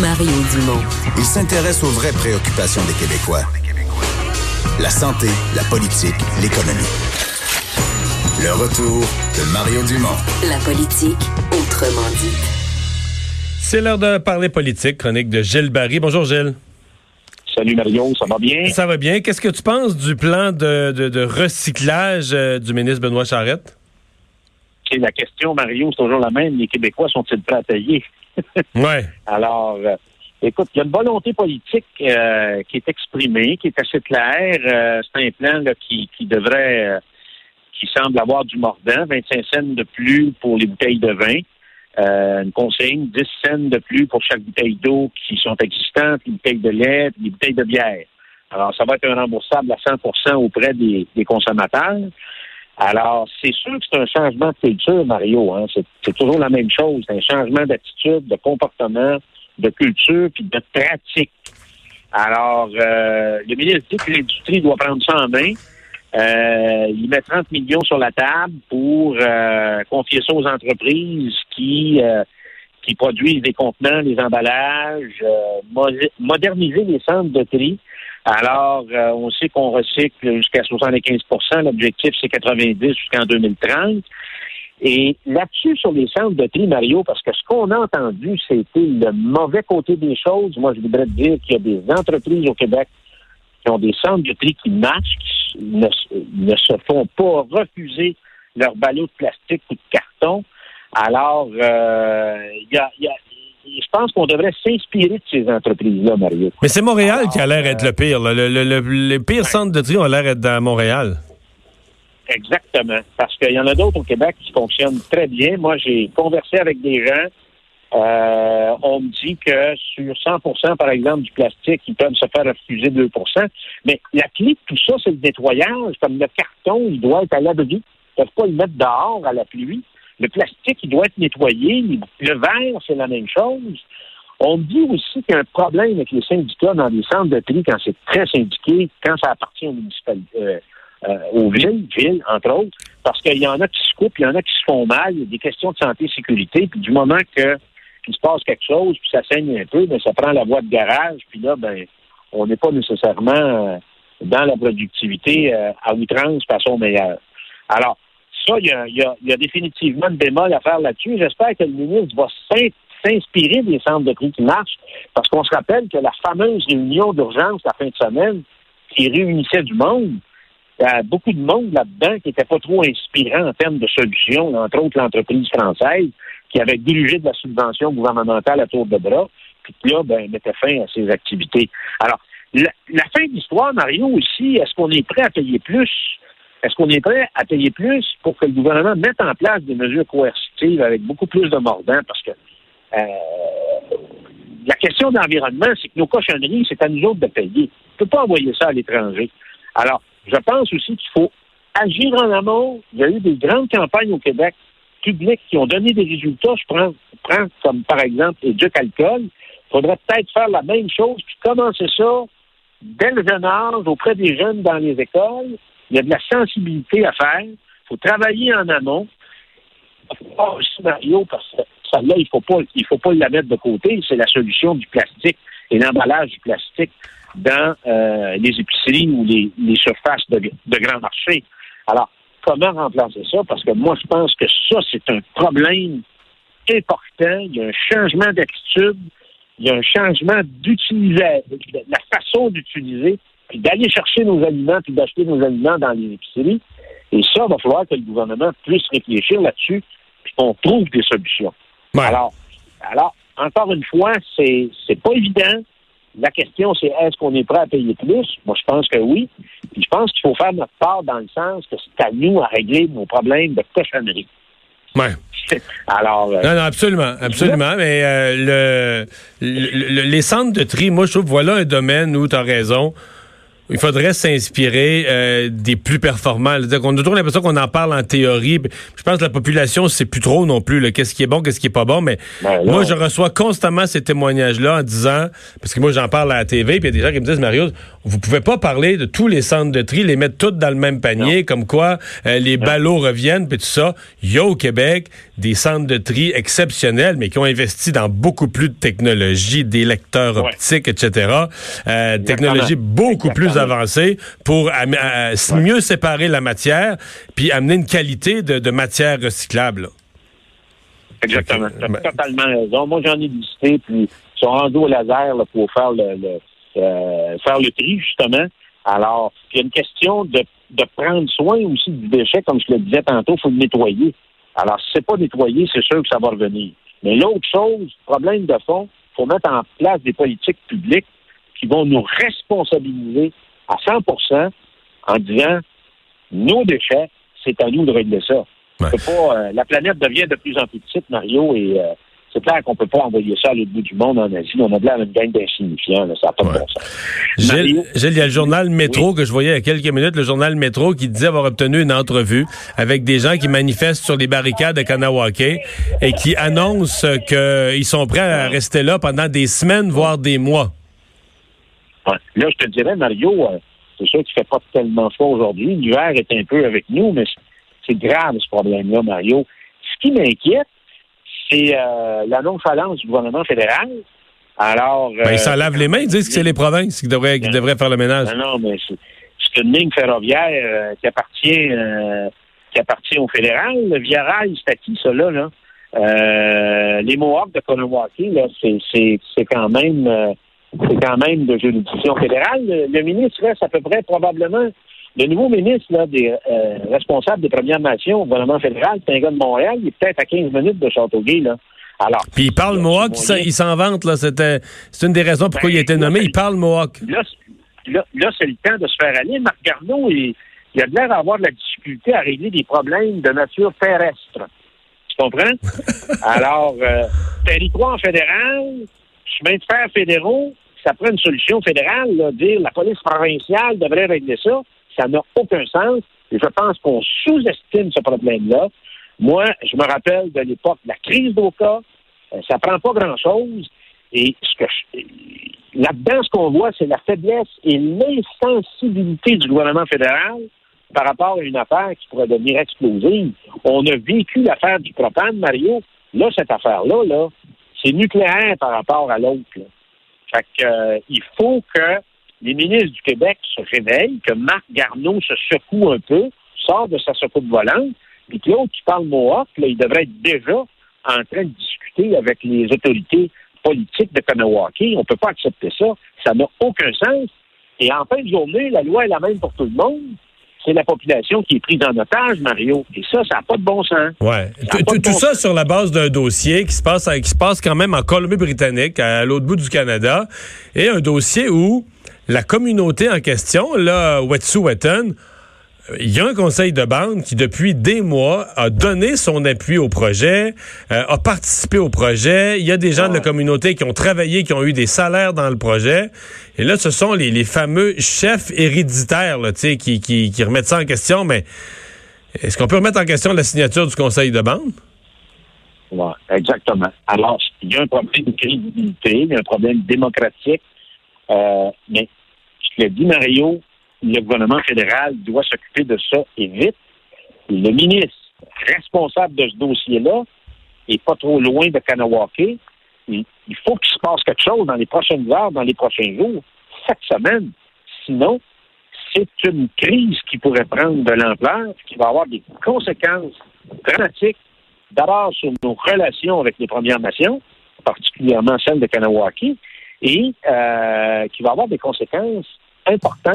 Mario Dumont. Il s'intéresse aux vraies préoccupations des Québécois. La santé, la politique, l'économie. Le retour de Mario Dumont. La politique, autrement dit. C'est l'heure de parler politique, chronique de Gilles Barry. Bonjour Gilles. Salut Mario, ça va bien? Ça va bien. Qu'est-ce que tu penses du plan de, de, recyclage euh, du ministre Benoît Charette? la question, Mario, c'est toujours la même. Les Québécois sont-ils prêts à payer? Ouais. Alors, euh, écoute, il y a une volonté politique euh, qui est exprimée, qui est assez claire. c'est un plan qui, qui devrait, qui semble avoir du mordant, 25 cents de plus pour les bouteilles de vin. Euh, une consigne, 10 cents de plus pour chaque bouteille d'eau qui sont existantes, les bouteilles de lait, les bouteilles de bière. Alors, ça va être un remboursable à 100% auprès des, consommateurs. Alors, c'est sûr que c'est un changement de culture, Mario. Hein? C'est toujours la même chose. C'est un changement d'attitude, de comportement, de culture, puis de pratique. Alors, euh, le ministre dit que l'industrie doit prendre ça en main. Euh, il met 30 millions sur la table pour euh, confier ça aux entreprises qui euh, qui produisent des contenants, des emballages, moderniser les centres de tri. Alors, on sait qu'on recycle jusqu'à 75% L'objectif, c'est 90 jusqu'en 2030. Et là-dessus, sur les centres de tri, Mario, parce que ce qu'on a entendu, c'était le mauvais côté des choses. Moi, je voudrais dire qu'il y a des entreprises au Québec qui ont des centres de tri qui marchent, qui ne, se font pas refuser leurs ballots de plastique ou de carton. Alors, euh, je pense qu'on devrait s'inspirer de ces entreprises-là, Mario. Mais c'est Montréal qui a l'air d'être le pire. Le, les pires centres de tri ont l'air d'être à Montréal. Exactement. Parce qu'il y en a d'autres au Québec qui fonctionnent très bien. Moi, j'ai conversé avec des gens euh, on me dit que sur 100% par exemple, du plastique, ils peuvent se faire refuser 2% Mais la clé de tout ça, c'est le nettoyage. Comme le carton, il doit être à l'abri. Ils ne peuvent pas le mettre dehors à la pluie. Le plastique, il doit être nettoyé. Le verre, c'est la même chose. On dit aussi qu'il y a un problème avec les syndicats dans les centres de tri quand c'est très syndiqué, quand ça appartient aux municipalités. Euh, euh, aux villes, entre autres, parce qu'il y en a qui se coupent, il y en a qui se font mal, il y a des questions de santé et sécurité, puis du moment que qu'il se passe quelque chose, puis ça saigne un peu, mais ça prend la voie de garage, puis là, ben, on n'est pas nécessairement euh, dans la productivité à outrance façon meilleure. Alors, ça, il y a, définitivement une bémol à faire là-dessus. J'espère que le ministre va s'inspirer des centres de prix qui marchent, parce qu'on se rappelle que la fameuse réunion d'urgence la fin de semaine qui réunissait du monde, il y a beaucoup de monde là-dedans qui n'était pas trop inspirant en termes de solutions, entre autres l'entreprise française, qui avait dirigé de la subvention gouvernementale à tour de bras, puis là, ben, mettait fin à ses activités. Alors, la, fin de l'histoire, Mario, aussi, est-ce qu'on est prêt à payer plus? Est-ce qu'on est prêt à payer plus pour que le gouvernement mette en place des mesures coercitives avec beaucoup plus de mordants? Parce que euh, la question d'environnement, c'est que nos cochonneries, c'est à nous autres de payer. On ne peut pas envoyer ça à l'étranger. Alors, je pense aussi qu'il faut agir en amont. Il y a eu des grandes campagnes au Québec publics qui ont donné des résultats. Je prends, prends comme par exemple Éduc Alcool. Il faudrait peut-être faire la même chose, puis commencer ça dès le jeune âge, auprès des jeunes dans les écoles. Il y a de la sensibilité à faire. Il faut travailler en amont. aussi, Mario, parce que ça-là, il ne faut, pas, il faut pas la mettre de côté. C'est la solution du plastique et l'emballage du plastique dans euh, les épiceries ou les, surfaces de, de grands marchés. Alors, comment remplacer ça, parce que moi, je pense que ça, c'est un problème important. Il y a un changement d'attitude, il y a un changement d'utiliser, la façon d'utiliser, puis d'aller chercher nos aliments, puis d'acheter nos aliments dans les épiceries. Et ça, il va falloir que le gouvernement puisse réfléchir là-dessus, puis qu'on trouve des solutions. Alors, alors, encore une fois, c'est, c'est pas évident. La question, c'est est-ce qu'on est prêt à payer plus? Moi, je pense que oui. Puis je pense qu'il faut faire notre part dans le sens que c'est à nous à régler nos problèmes de cochonnerie. Ouais. Alors. Euh, non, non, absolument, absolument. Mais euh, le, les centres de tri, moi, je trouve, voilà un domaine où tu as raison il faudrait s'inspirer euh, des plus performants. On a toujours l'impression qu'on en parle en théorie. Je pense que la population sait plus trop non plus qu'est-ce qui est bon, qu'est-ce qui est pas bon. Mais ben moi, je reçois constamment ces témoignages-là en disant, parce que moi j'en parle à la TV, puis il y a des gens qui me disent, Mario, vous pouvez pas parler de tous les centres de tri, les mettre toutes dans le même panier, comme quoi euh, les ballots reviennent, puis tout ça. Il y a au Québec des centres de tri exceptionnels, mais qui ont investi dans beaucoup plus de technologies, des lecteurs optiques, etc. Euh, technologies beaucoup plus avancées pour mieux séparer la matière, puis amener une qualité de, de matière recyclable. Exactement. Tu as ben totalement raison. Moi, j'en ai visité, puis ils sont rendus au laser pour faire le, euh, faire le tri, justement. Alors, il y a une question de, de prendre soin aussi du déchet, comme je le disais tantôt, il faut le nettoyer. Alors, si c'est pas nettoyé, c'est sûr que ça va revenir. Mais l'autre chose, problème de fond, il faut mettre en place des politiques publiques qui vont nous responsabiliser à 100% en disant nos déchets, c'est à nous de régler ça. Pas, euh, la planète devient de plus en plus petite, Mario, et euh, c'est clair qu'on peut pas envoyer ça à l'autre bout du monde en Asie. On a de l'air une gang d'insignifiants. Ça n'a pas de bon sens. Gilles, il y a le journal Métro que je voyais il y a quelques minutes, le journal Métro qui disait avoir obtenu une entrevue avec des gens qui manifestent sur les barricades de Kanawake et qui annoncent qu'ils sont prêts à rester là pendant des semaines, voire des mois. Là, je te dirais, Mario, euh, c'est sûr qu'il ne fait pas tellement froid aujourd'hui. L'hiver est un peu avec nous, mais c'est grave ce problème-là, Mario. Ce qui m'inquiète, c'est euh, la nonchalance du gouvernement fédéral. Alors. Ben, ils s'en euh, lavent les mains, ils disent que c'est les provinces qui devraient, qui devraient faire le ménage. Non, non, mais c'est une ligne ferroviaire euh, qui appartient qui appartient au fédéral. Le Via Rail, c'est à qui, ça, là? là? les Mohawks de Conowakie, là, c'est quand même c'est quand même de juridiction fédérale. Le, ministre reste à peu près probablement le nouveau ministre là, des euh, responsables des Premières Nations au gouvernement fédéral, c'est un gars de Montréal, il est peut-être à 15 minutes de Châteauguay. Là. Alors, Puis il parle Mohawk, il s'en vante, là. C'était, c'est une des raisons pourquoi il a été ben, nommé. Il parle Mohawk. Là, là, c'est le temps de se faire aller. Marc Garneau, il, il a l'air d'avoir de la difficulté à régler des problèmes de nature terrestre. Tu comprends? Alors, euh, territoire fédéral, chemin de fer fédéraux, ça prend une solution fédérale, dire la police provinciale devrait régler ça. Ça n'a aucun sens. Et je pense qu'on sous-estime ce problème-là. Moi, je me rappelle de l'époque de la crise d'Oka. Euh, ça prend pas grand-chose. Et ce que là-dedans, ce qu'on voit, c'est la faiblesse et l'insensibilité du gouvernement fédéral par rapport à une affaire qui pourrait devenir explosive. On a vécu l'affaire du propane, Mario. Là, cette affaire-là, là, c'est nucléaire par rapport à l'autre. Fait euh, il faut que les ministres du Québec se réveillent, que Marc Garneau se secoue un peu, sort de sa secoupe volante, puis que l'autre qui parle Mohawk, là, il devrait être déjà en train de discuter avec les autorités politiques de Kanawaki. On ne peut pas accepter ça. Ça n'a aucun sens. Et en fin de journée, la loi est la même pour tout le monde. C'est la population qui est prise en otage, Mario. Et ça, ça n'a pas de bon sens. Ouais. Tout, ça sur la base d'un dossier qui se passe qui se passe quand même en Colombie-Britannique, à l'autre bout du Canada, et un dossier où la communauté en question, là, Wet'suwet'en, il y a un conseil de bande qui, depuis des mois, a donné son appui au projet, euh, a participé au projet. Il y a des gens de la communauté qui ont travaillé, qui ont eu des salaires dans le projet. Et là, ce sont les, fameux chefs héréditaires là, qui, qui, qui remettent ça en question. Mais est-ce qu'on peut remettre en question la signature du conseil de bande? Oui, exactement. Alors, il y a un problème de crédibilité, il y a un problème démocratique. Euh, mais je l'ai dit, Mario, le gouvernement fédéral doit s'occuper de ça et vite. Le ministre responsable de ce dossier-là est pas trop loin de Kanawake. Il, faut qu'il se passe quelque chose dans les prochaines heures, dans les prochains jours, cette semaine. Sinon, c'est une crise qui pourrait prendre de l'ampleur, qui va avoir des conséquences dramatiques, d'abord sur nos relations avec les Premières Nations, particulièrement celle de Kanawake, et euh, qui va avoir des conséquences importantes